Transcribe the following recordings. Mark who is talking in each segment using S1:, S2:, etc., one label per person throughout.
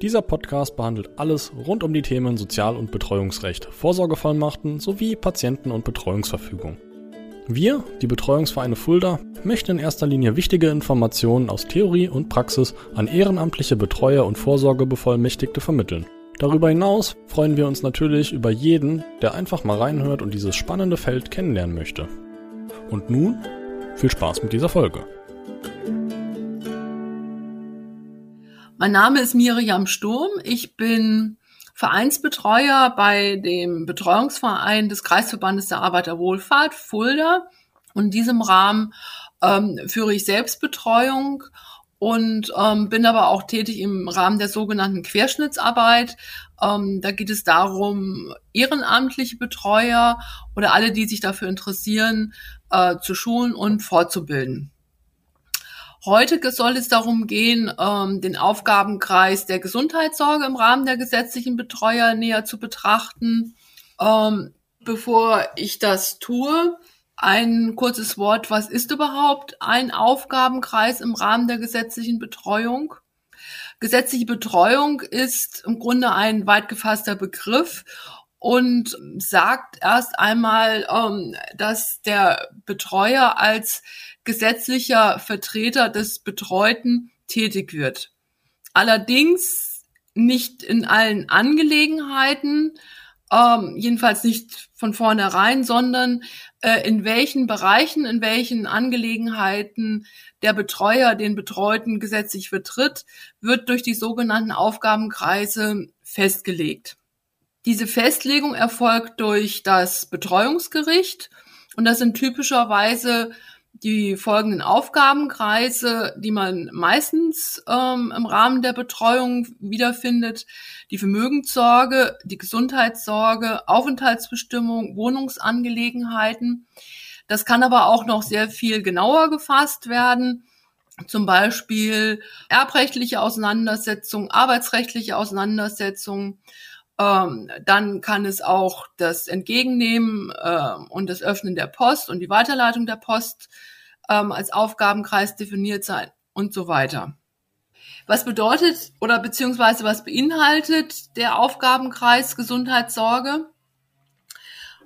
S1: Dieser Podcast behandelt alles rund um die Themen Sozial- und Betreuungsrecht, Vorsorgevollmachten sowie Patienten- und Betreuungsverfügung. Wir, die Betreuungsvereine Fulda, möchten in erster Linie wichtige Informationen aus Theorie und Praxis an ehrenamtliche Betreuer und Vorsorgebevollmächtigte vermitteln. Darüber hinaus freuen wir uns natürlich über jeden, der einfach mal reinhört und dieses spannende Feld kennenlernen möchte. Und nun viel Spaß mit dieser Folge.
S2: Mein Name ist Miriam Sturm. Ich bin Vereinsbetreuer bei dem Betreuungsverein des Kreisverbandes der Arbeiterwohlfahrt Fulda. Und in diesem Rahmen ähm, führe ich Selbstbetreuung und ähm, bin aber auch tätig im Rahmen der sogenannten Querschnittsarbeit. Ähm, da geht es darum, ehrenamtliche Betreuer oder alle, die sich dafür interessieren, äh, zu schulen und fortzubilden. Heute soll es darum gehen, ähm, den Aufgabenkreis der Gesundheitssorge im Rahmen der gesetzlichen Betreuer näher zu betrachten. Ähm, bevor ich das tue, ein kurzes Wort, was ist überhaupt ein Aufgabenkreis im Rahmen der gesetzlichen Betreuung? Gesetzliche Betreuung ist im Grunde ein weit gefasster Begriff und sagt erst einmal, ähm, dass der Betreuer als gesetzlicher Vertreter des Betreuten tätig wird. Allerdings nicht in allen Angelegenheiten, ähm, jedenfalls nicht von vornherein, sondern äh, in welchen Bereichen, in welchen Angelegenheiten der Betreuer den Betreuten gesetzlich vertritt, wird durch die sogenannten Aufgabenkreise festgelegt. Diese Festlegung erfolgt durch das Betreuungsgericht und das sind typischerweise die folgenden Aufgabenkreise, die man meistens ähm, im Rahmen der Betreuung wiederfindet. Die Vermögenssorge, die Gesundheitssorge, Aufenthaltsbestimmung, Wohnungsangelegenheiten. Das kann aber auch noch sehr viel genauer gefasst werden. Zum Beispiel erbrechtliche Auseinandersetzungen, arbeitsrechtliche Auseinandersetzungen, ähm, dann kann es auch das Entgegennehmen äh, und das Öffnen der Post und die Weiterleitung der Post ähm, als Aufgabenkreis definiert sein und so weiter. Was bedeutet oder beziehungsweise was beinhaltet der Aufgabenkreis Gesundheitssorge?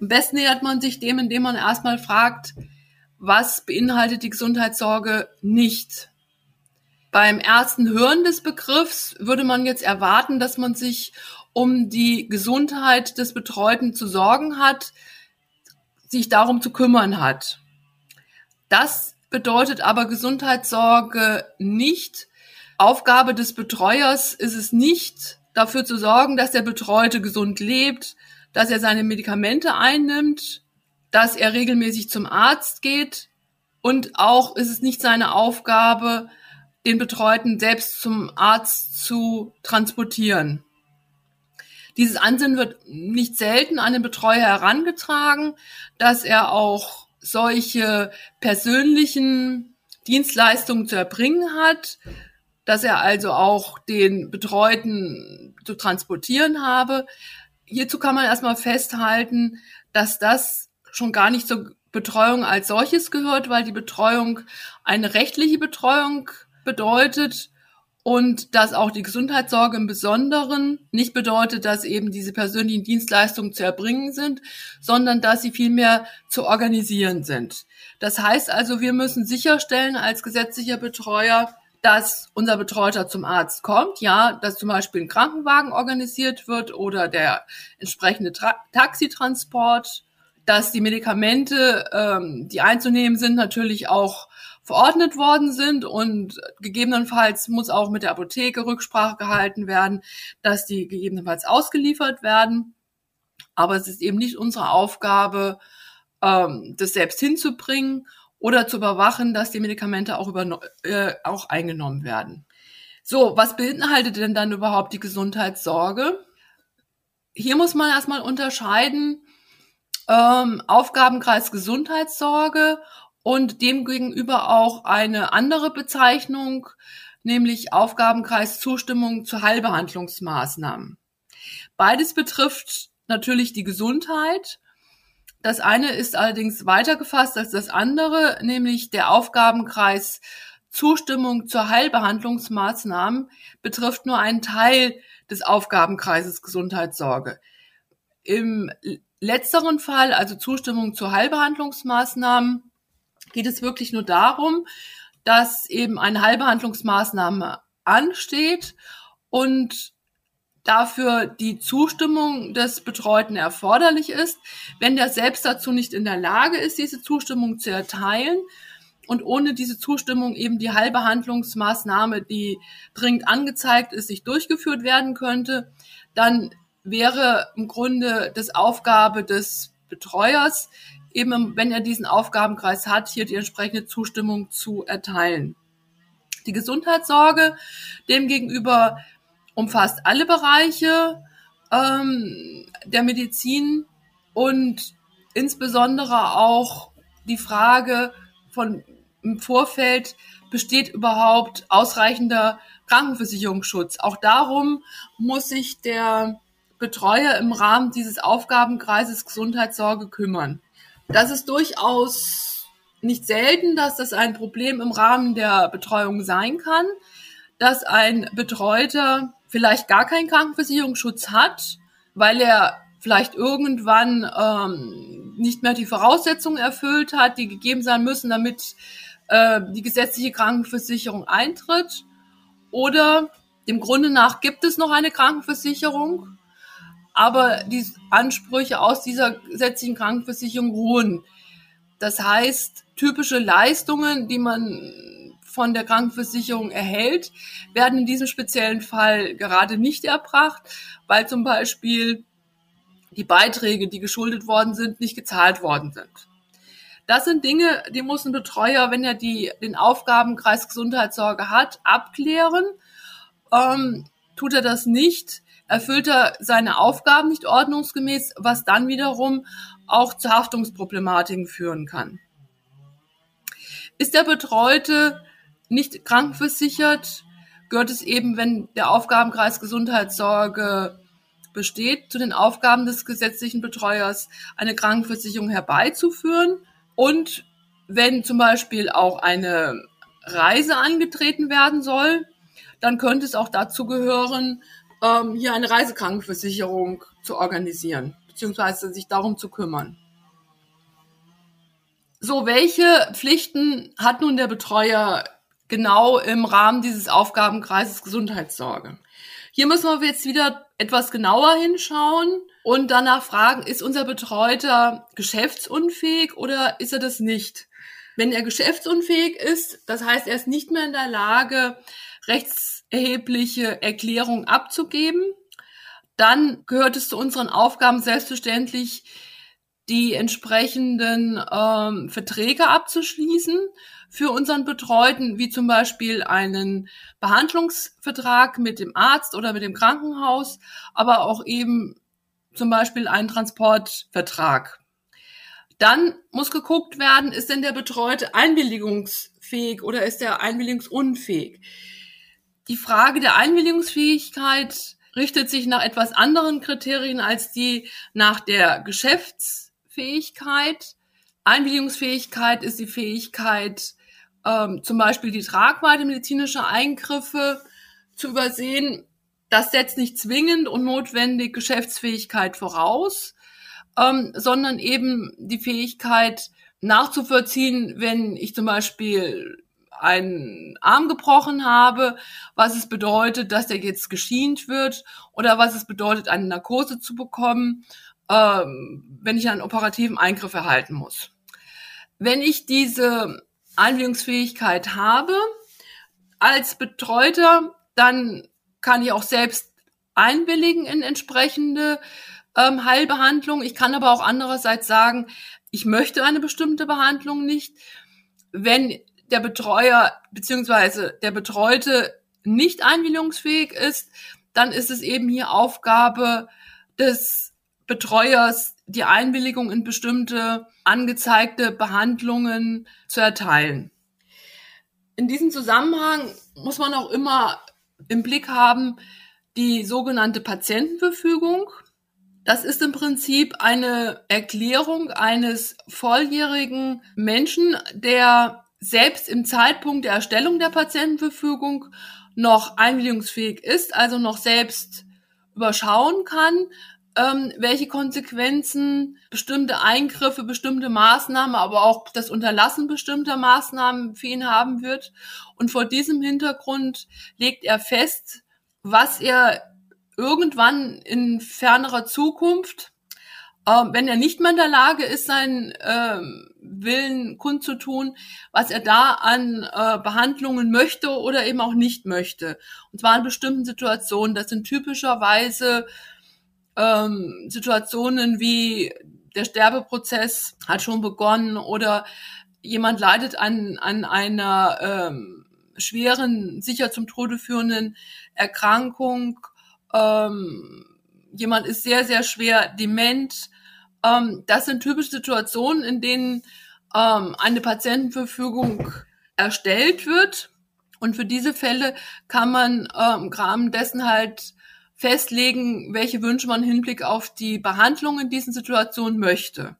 S2: Am besten nähert man sich dem, indem man erstmal fragt, was beinhaltet die Gesundheitssorge nicht? Beim ersten Hören des Begriffs würde man jetzt erwarten, dass man sich um die Gesundheit des Betreuten zu sorgen hat, sich darum zu kümmern hat. Das bedeutet aber Gesundheitssorge nicht. Aufgabe des Betreuers ist es nicht, dafür zu sorgen, dass der Betreute gesund lebt, dass er seine Medikamente einnimmt, dass er regelmäßig zum Arzt geht und auch ist es nicht seine Aufgabe, den Betreuten selbst zum Arzt zu transportieren. Dieses Ansinnen wird nicht selten an den Betreuer herangetragen, dass er auch solche persönlichen Dienstleistungen zu erbringen hat, dass er also auch den Betreuten zu transportieren habe. Hierzu kann man erstmal festhalten, dass das schon gar nicht zur Betreuung als solches gehört, weil die Betreuung eine rechtliche Betreuung bedeutet und dass auch die Gesundheitssorge im Besonderen nicht bedeutet, dass eben diese persönlichen Dienstleistungen zu erbringen sind, sondern dass sie vielmehr zu organisieren sind. Das heißt also, wir müssen sicherstellen als gesetzlicher Betreuer, dass unser Betreuter zum Arzt kommt, ja, dass zum Beispiel ein Krankenwagen organisiert wird oder der entsprechende Tra Taxitransport, dass die Medikamente, ähm, die einzunehmen sind, natürlich auch verordnet worden sind und gegebenenfalls muss auch mit der Apotheke Rücksprache gehalten werden, dass die gegebenenfalls ausgeliefert werden. Aber es ist eben nicht unsere Aufgabe, ähm, das selbst hinzubringen oder zu überwachen, dass die Medikamente auch, über, äh, auch eingenommen werden. So, was beinhaltet denn dann überhaupt die Gesundheitssorge? Hier muss man erstmal unterscheiden ähm, Aufgabenkreis Gesundheitssorge und demgegenüber auch eine andere Bezeichnung, nämlich Aufgabenkreis Zustimmung zu Heilbehandlungsmaßnahmen. Beides betrifft natürlich die Gesundheit. Das eine ist allerdings weiter gefasst als das andere, nämlich der Aufgabenkreis Zustimmung zur Heilbehandlungsmaßnahmen betrifft nur einen Teil des Aufgabenkreises Gesundheitssorge. Im letzteren Fall, also Zustimmung zu Heilbehandlungsmaßnahmen, geht es wirklich nur darum, dass eben eine Heilbehandlungsmaßnahme ansteht und dafür die Zustimmung des Betreuten erforderlich ist. Wenn der selbst dazu nicht in der Lage ist, diese Zustimmung zu erteilen und ohne diese Zustimmung eben die Heilbehandlungsmaßnahme, die dringend angezeigt ist, sich durchgeführt werden könnte, dann wäre im Grunde das Aufgabe des Betreuers, eben wenn er diesen Aufgabenkreis hat, hier die entsprechende Zustimmung zu erteilen. Die Gesundheitssorge demgegenüber umfasst alle Bereiche ähm, der Medizin und insbesondere auch die Frage von im Vorfeld besteht überhaupt ausreichender Krankenversicherungsschutz. Auch darum muss sich der Betreuer im Rahmen dieses Aufgabenkreises Gesundheitssorge kümmern. Das ist durchaus nicht selten, dass das ein Problem im Rahmen der Betreuung sein kann, dass ein Betreuter vielleicht gar keinen Krankenversicherungsschutz hat, weil er vielleicht irgendwann ähm, nicht mehr die Voraussetzungen erfüllt hat, die gegeben sein müssen, damit äh, die gesetzliche Krankenversicherung eintritt. Oder dem Grunde nach gibt es noch eine Krankenversicherung, aber die Ansprüche aus dieser gesetzlichen Krankenversicherung ruhen. Das heißt, typische Leistungen, die man von der Krankenversicherung erhält, werden in diesem speziellen Fall gerade nicht erbracht, weil zum Beispiel die Beiträge, die geschuldet worden sind, nicht gezahlt worden sind. Das sind Dinge, die muss ein Betreuer, wenn er die, den Aufgabenkreis Gesundheitssorge hat, abklären. Ähm, tut er das nicht, erfüllt er seine Aufgaben nicht ordnungsgemäß, was dann wiederum auch zu Haftungsproblematiken führen kann. Ist der Betreute nicht krankenversichert, gehört es eben, wenn der Aufgabenkreis Gesundheitssorge besteht, zu den Aufgaben des gesetzlichen Betreuers, eine Krankenversicherung herbeizuführen. Und wenn zum Beispiel auch eine Reise angetreten werden soll, dann könnte es auch dazu gehören, ähm, hier eine Reisekrankenversicherung zu organisieren, beziehungsweise sich darum zu kümmern. So, welche Pflichten hat nun der Betreuer genau im Rahmen dieses Aufgabenkreises Gesundheitssorge? Hier müssen wir jetzt wieder etwas genauer hinschauen und danach fragen, ist unser Betreuter geschäftsunfähig oder ist er das nicht? Wenn er geschäftsunfähig ist, das heißt, er ist nicht mehr in der Lage, rechts erhebliche Erklärung abzugeben. Dann gehört es zu unseren Aufgaben selbstverständlich, die entsprechenden ähm, Verträge abzuschließen für unseren Betreuten, wie zum Beispiel einen Behandlungsvertrag mit dem Arzt oder mit dem Krankenhaus, aber auch eben zum Beispiel einen Transportvertrag. Dann muss geguckt werden, ist denn der Betreute einwilligungsfähig oder ist er einwilligungsunfähig? Die Frage der Einwilligungsfähigkeit richtet sich nach etwas anderen Kriterien als die nach der Geschäftsfähigkeit. Einwilligungsfähigkeit ist die Fähigkeit, ähm, zum Beispiel die Tragweite medizinischer Eingriffe zu übersehen. Das setzt nicht zwingend und notwendig Geschäftsfähigkeit voraus, ähm, sondern eben die Fähigkeit nachzuvollziehen, wenn ich zum Beispiel einen Arm gebrochen habe, was es bedeutet, dass der jetzt geschient wird oder was es bedeutet, eine Narkose zu bekommen, ähm, wenn ich einen operativen Eingriff erhalten muss. Wenn ich diese Einwilligungsfähigkeit habe als Betreuter, dann kann ich auch selbst einwilligen in entsprechende ähm, Heilbehandlung. Ich kann aber auch andererseits sagen, ich möchte eine bestimmte Behandlung nicht. Wenn der Betreuer beziehungsweise der Betreute nicht einwilligungsfähig ist, dann ist es eben hier Aufgabe des Betreuers, die Einwilligung in bestimmte angezeigte Behandlungen zu erteilen. In diesem Zusammenhang muss man auch immer im Blick haben die sogenannte Patientenverfügung. Das ist im Prinzip eine Erklärung eines volljährigen Menschen, der selbst im Zeitpunkt der Erstellung der Patientenverfügung noch einwilligungsfähig ist, also noch selbst überschauen kann, ähm, welche Konsequenzen bestimmte Eingriffe, bestimmte Maßnahmen, aber auch das Unterlassen bestimmter Maßnahmen für ihn haben wird. Und vor diesem Hintergrund legt er fest, was er irgendwann in fernerer Zukunft, äh, wenn er nicht mehr in der Lage ist, seinen äh, Willen kundzutun, was er da an äh, Behandlungen möchte oder eben auch nicht möchte. Und zwar in bestimmten Situationen. Das sind typischerweise ähm, Situationen wie der Sterbeprozess hat schon begonnen oder jemand leidet an, an einer ähm, schweren, sicher zum Tode führenden Erkrankung. Ähm, jemand ist sehr, sehr schwer dement. Ähm, das sind typische Situationen, in denen ähm, eine Patientenverfügung erstellt wird. Und für diese Fälle kann man ähm, im Rahmen dessen halt festlegen, welche Wünsche man im Hinblick auf die Behandlung in diesen Situationen möchte.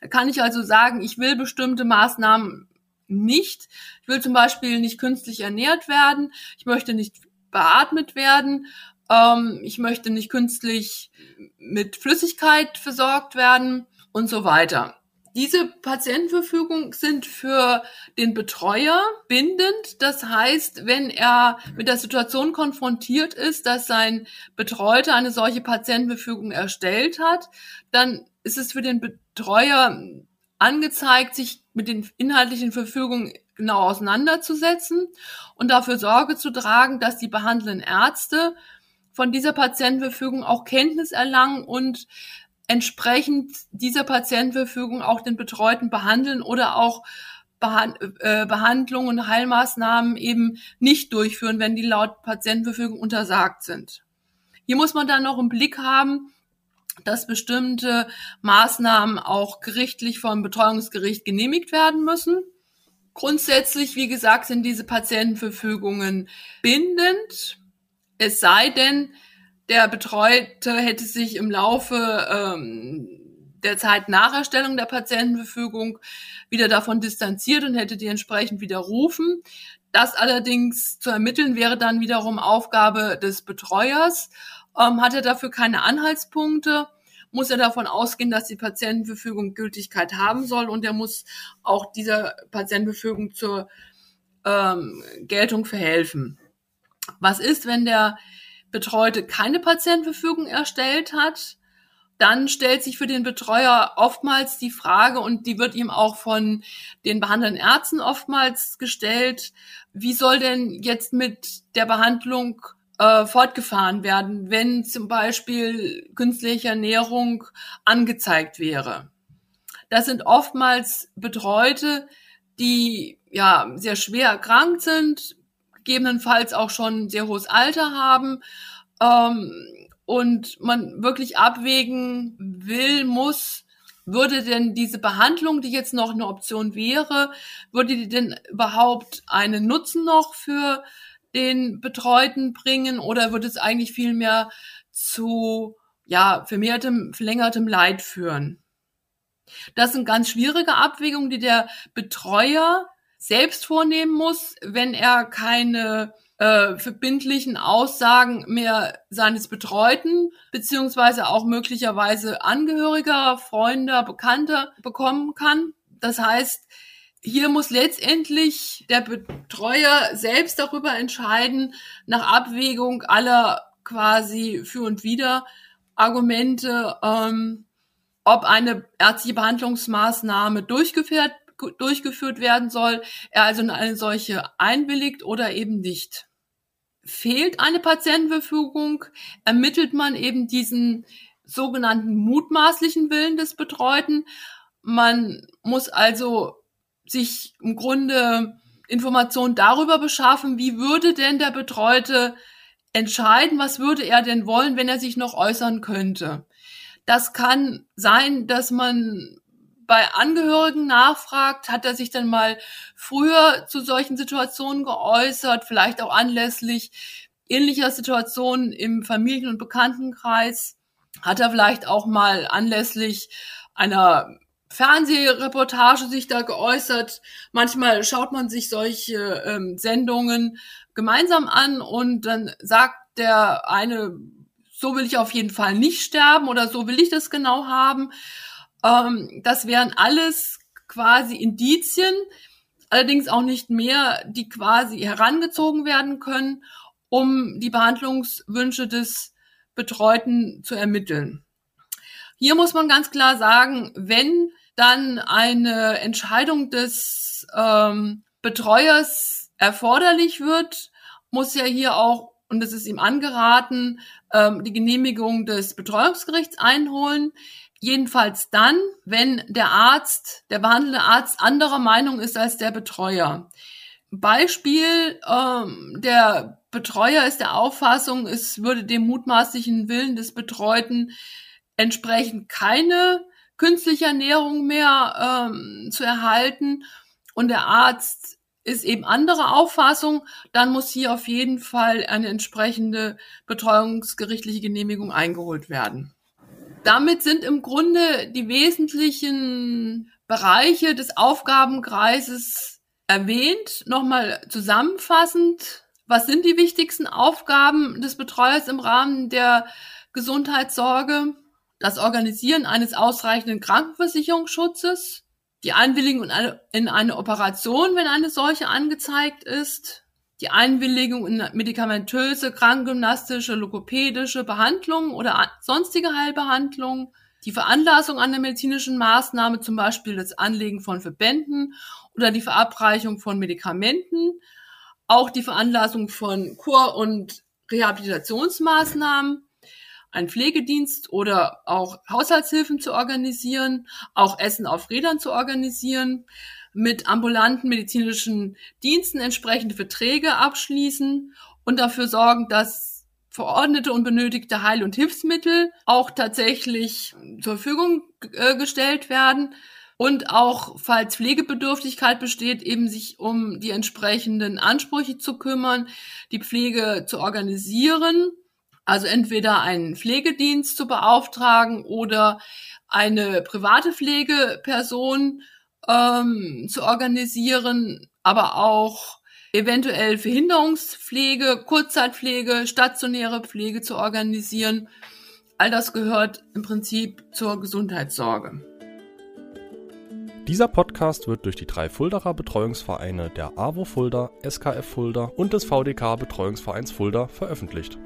S2: Da kann ich also sagen, ich will bestimmte Maßnahmen nicht. Ich will zum Beispiel nicht künstlich ernährt werden. Ich möchte nicht beatmet werden. Ähm, ich möchte nicht künstlich mit Flüssigkeit versorgt werden und so weiter. Diese Patientenverfügung sind für den Betreuer bindend. Das heißt, wenn er mit der Situation konfrontiert ist, dass sein Betreuter eine solche Patientenverfügung erstellt hat, dann ist es für den Betreuer angezeigt, sich mit den inhaltlichen Verfügungen genau auseinanderzusetzen und dafür Sorge zu tragen, dass die behandelnden Ärzte von dieser Patientenverfügung auch Kenntnis erlangen und entsprechend dieser Patientenverfügung auch den Betreuten behandeln oder auch Behand äh, Behandlungen und Heilmaßnahmen eben nicht durchführen, wenn die laut Patientenverfügung untersagt sind. Hier muss man dann noch im Blick haben, dass bestimmte Maßnahmen auch gerichtlich vom Betreuungsgericht genehmigt werden müssen. Grundsätzlich, wie gesagt, sind diese Patientenverfügungen bindend. Es sei denn, der Betreute hätte sich im Laufe ähm, der Zeit nach Erstellung der Patientenverfügung wieder davon distanziert und hätte die entsprechend widerrufen. Das allerdings zu ermitteln wäre dann wiederum Aufgabe des Betreuers. Ähm, hat er dafür keine Anhaltspunkte, muss er davon ausgehen, dass die Patientenverfügung Gültigkeit haben soll und er muss auch dieser Patientenverfügung zur ähm, Geltung verhelfen. Was ist, wenn der Betreute keine Patientenverfügung erstellt hat, dann stellt sich für den Betreuer oftmals die Frage, und die wird ihm auch von den behandelnden Ärzten oftmals gestellt, wie soll denn jetzt mit der Behandlung äh, fortgefahren werden, wenn zum Beispiel künstliche Ernährung angezeigt wäre. Das sind oftmals Betreute, die ja sehr schwer erkrankt sind, gegebenenfalls auch schon sehr hohes Alter haben ähm, und man wirklich abwägen will, muss, würde denn diese Behandlung, die jetzt noch eine Option wäre, würde die denn überhaupt einen Nutzen noch für den Betreuten bringen oder würde es eigentlich viel mehr zu ja, vermehrtem, verlängertem Leid führen? Das sind ganz schwierige Abwägungen, die der Betreuer selbst vornehmen muss, wenn er keine äh, verbindlichen Aussagen mehr seines Betreuten beziehungsweise auch möglicherweise Angehöriger, Freunde, Bekannter bekommen kann. Das heißt, hier muss letztendlich der Betreuer selbst darüber entscheiden, nach Abwägung aller quasi für und wider Argumente, ähm, ob eine ärztliche Behandlungsmaßnahme durchgeführt durchgeführt werden soll, er also in eine solche einwilligt oder eben nicht. Fehlt eine Patientenverfügung, ermittelt man eben diesen sogenannten mutmaßlichen Willen des Betreuten. Man muss also sich im Grunde Informationen darüber beschaffen, wie würde denn der Betreute entscheiden, was würde er denn wollen, wenn er sich noch äußern könnte. Das kann sein, dass man bei Angehörigen nachfragt, hat er sich dann mal früher zu solchen Situationen geäußert, vielleicht auch anlässlich ähnlicher Situationen im Familien- und Bekanntenkreis, hat er vielleicht auch mal anlässlich einer Fernsehreportage sich da geäußert. Manchmal schaut man sich solche ähm, Sendungen gemeinsam an und dann sagt der eine, so will ich auf jeden Fall nicht sterben oder so will ich das genau haben. Ähm, das wären alles quasi Indizien, allerdings auch nicht mehr, die quasi herangezogen werden können, um die Behandlungswünsche des Betreuten zu ermitteln. Hier muss man ganz klar sagen, wenn dann eine Entscheidung des ähm, Betreuers erforderlich wird, muss ja hier auch, und es ist ihm angeraten, ähm, die Genehmigung des Betreuungsgerichts einholen. Jedenfalls dann, wenn der Arzt, der behandelnde Arzt anderer Meinung ist als der Betreuer. Beispiel, ähm, der Betreuer ist der Auffassung, es würde dem mutmaßlichen Willen des Betreuten entsprechend keine künstliche Ernährung mehr ähm, zu erhalten und der Arzt ist eben andere Auffassung, dann muss hier auf jeden Fall eine entsprechende betreuungsgerichtliche Genehmigung eingeholt werden. Damit sind im Grunde die wesentlichen Bereiche des Aufgabenkreises erwähnt. Nochmal zusammenfassend, was sind die wichtigsten Aufgaben des Betreuers im Rahmen der Gesundheitssorge? Das Organisieren eines ausreichenden Krankenversicherungsschutzes, die Einwilligung in eine Operation, wenn eine solche angezeigt ist, die Einwilligung in medikamentöse, krankengymnastische, logopädische Behandlung oder sonstige Heilbehandlung, die Veranlassung einer medizinischen Maßnahme, zum Beispiel das Anlegen von Verbänden oder die Verabreichung von Medikamenten, auch die Veranlassung von Kur- und Rehabilitationsmaßnahmen, einen Pflegedienst oder auch Haushaltshilfen zu organisieren, auch Essen auf Rädern zu organisieren, mit ambulanten medizinischen Diensten entsprechende Verträge abschließen und dafür sorgen, dass verordnete und benötigte Heil- und Hilfsmittel auch tatsächlich zur Verfügung äh, gestellt werden. Und auch, falls Pflegebedürftigkeit besteht, eben sich um die entsprechenden Ansprüche zu kümmern, die Pflege zu organisieren, also entweder einen Pflegedienst zu beauftragen oder eine private Pflegeperson ähm, zu organisieren, aber auch eventuell Verhinderungspflege, Kurzzeitpflege, stationäre Pflege zu organisieren. All das gehört im Prinzip zur Gesundheitssorge.
S1: Dieser Podcast wird durch die drei Fuldaer Betreuungsvereine der AWO Fulda, SKF Fulda und des VDK Betreuungsvereins Fulda veröffentlicht.